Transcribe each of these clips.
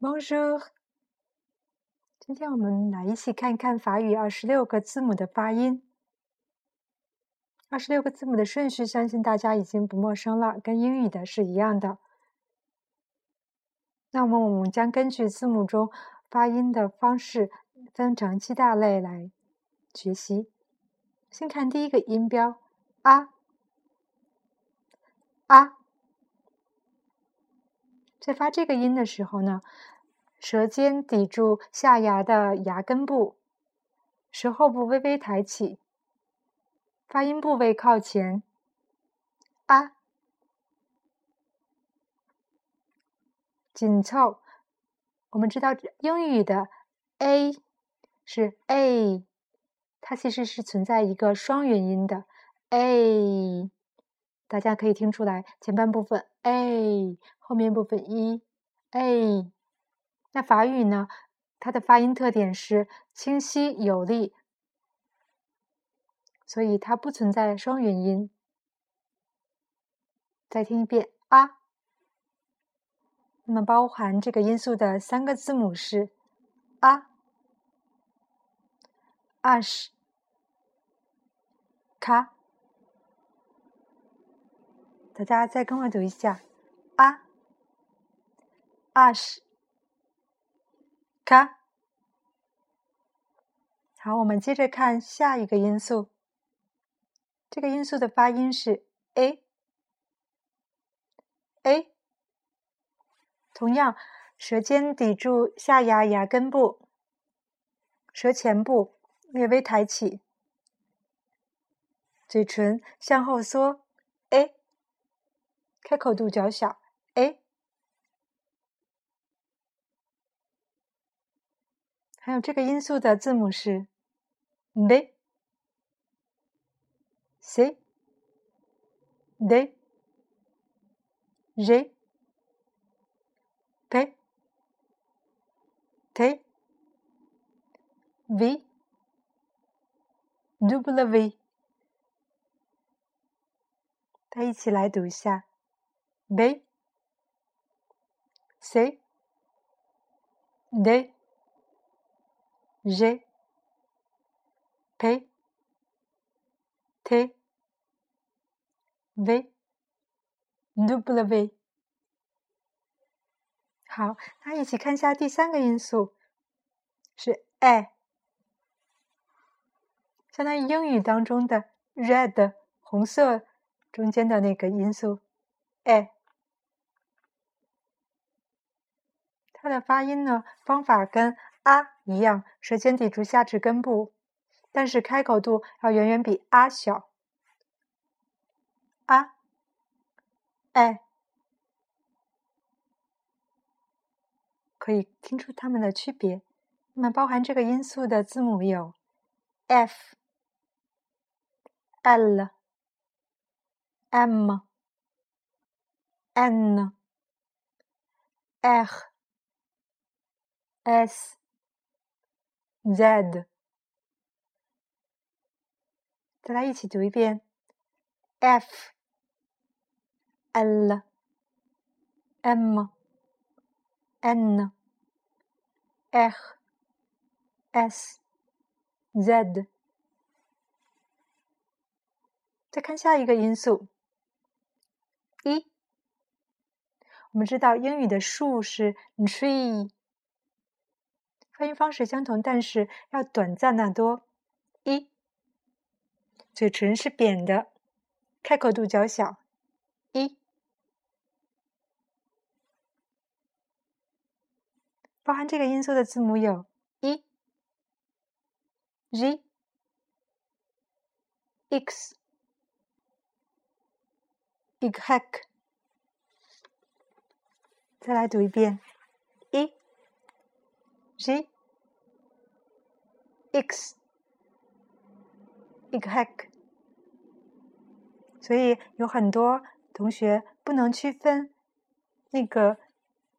Bonjour，今天我们来一起看看法语二十六个字母的发音。二十六个字母的顺序，相信大家已经不陌生了，跟英语的是一样的。那么，我们将根据字母中发音的方式分成七大类来学习。先看第一个音标啊啊，在发这个音的时候呢，舌尖抵住下牙的牙根部，舌后部微微抬起。发音部位靠前，啊，紧凑。我们知道英语的 a 是 a，它其实是存在一个双元音的 a，大家可以听出来，前半部分 a，后面部分 e a。那法语呢？它的发音特点是清晰有力。所以它不存在双元音。再听一遍啊。那么包含这个音素的三个字母是啊、ash、卡。大家再跟我读一下啊、ash、卡。好，我们接着看下一个音素。这个音素的发音是 a，a。同样，舌尖抵住下牙牙根部，舌前部略微抬起，嘴唇向后缩，a。开口度较小，a。还有这个音素的字母是 b。C, D, G, P, T, V, W。大家一起来读一下：B, C, D, G, P, T。v w. 好，那一起看一下第三个音素是 a，相当于英语当中的 red 红色中间的那个音素 a。它的发音呢方法跟啊一样，舌尖抵住下齿根部，但是开口度要远远比啊小。啊，哎，可以听出它们的区别。那么包含这个音素的字母有 f、l、m、n、r、s、z。再来一起读一遍 f。L M N R S Z，再看下一个音素一。我们知道英语的树是 tree，发音方式相同，但是要短暂的多。一，嘴唇是扁的，开口度较小。一。包含这个音素的字母有 e、g、x、y。再来读一遍、g、x、y。所以有很多同学不能区分那个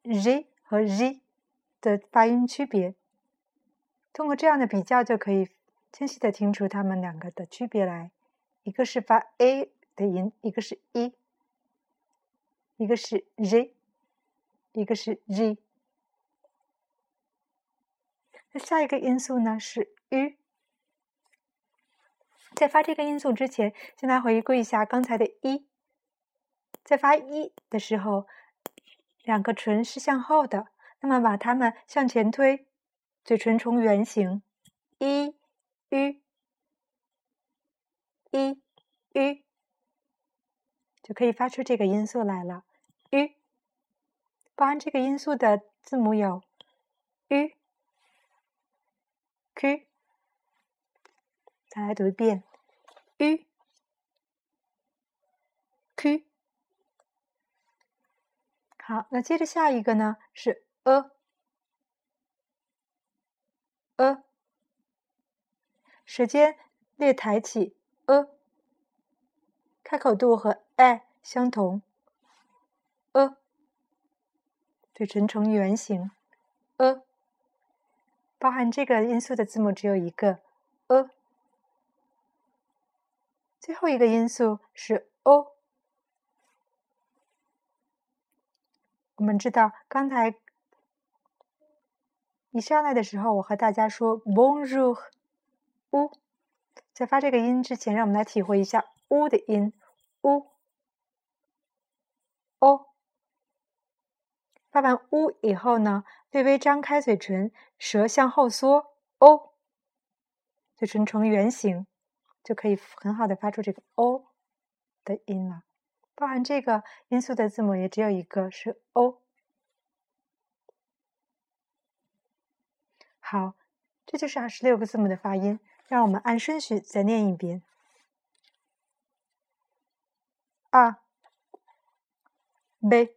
z 和 z。的发音区别，通过这样的比较就可以清晰的听出它们两个的区别来。一个是发 a 的音，一个是 e，一个是 z，一个是 z。那下一个音素呢是 u。在发这个音素之前，先来回顾一下刚才的一。在发一的时候，两个唇是向后的，那么把它们向前推，嘴唇呈圆形，一、u、一、u，就可以发出这个音素来了。u，包含这个音素的字母有 u、q。再来读一遍，u、q。好，那接着下一个呢是 a，a，舌尖略抬起，a，开口度和 a 相同，a，嘴唇呈圆形，a，包含这个音素的字母只有一个 a，最后一个音素是 o。我们知道，刚才一上来的时候，我和大家说 bonjour，u，在发这个音之前，让我们来体会一下“ u ”的音，，u，o。发完“呜”以后呢，微微张开嘴唇，舌向后缩，o，嘴唇呈圆形，就可以很好的发出这个 “o” 的音了。包含这个音素的字母也只有一个，是 o。好，这就是二十六个字母的发音。让我们按顺序再念一遍：a、b、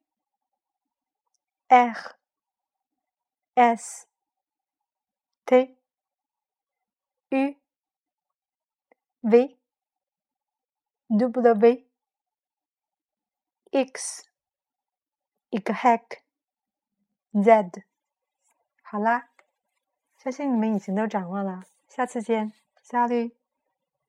R S T U V W X Y Z，好啦，相信你们已经都掌握了。下次见，下律。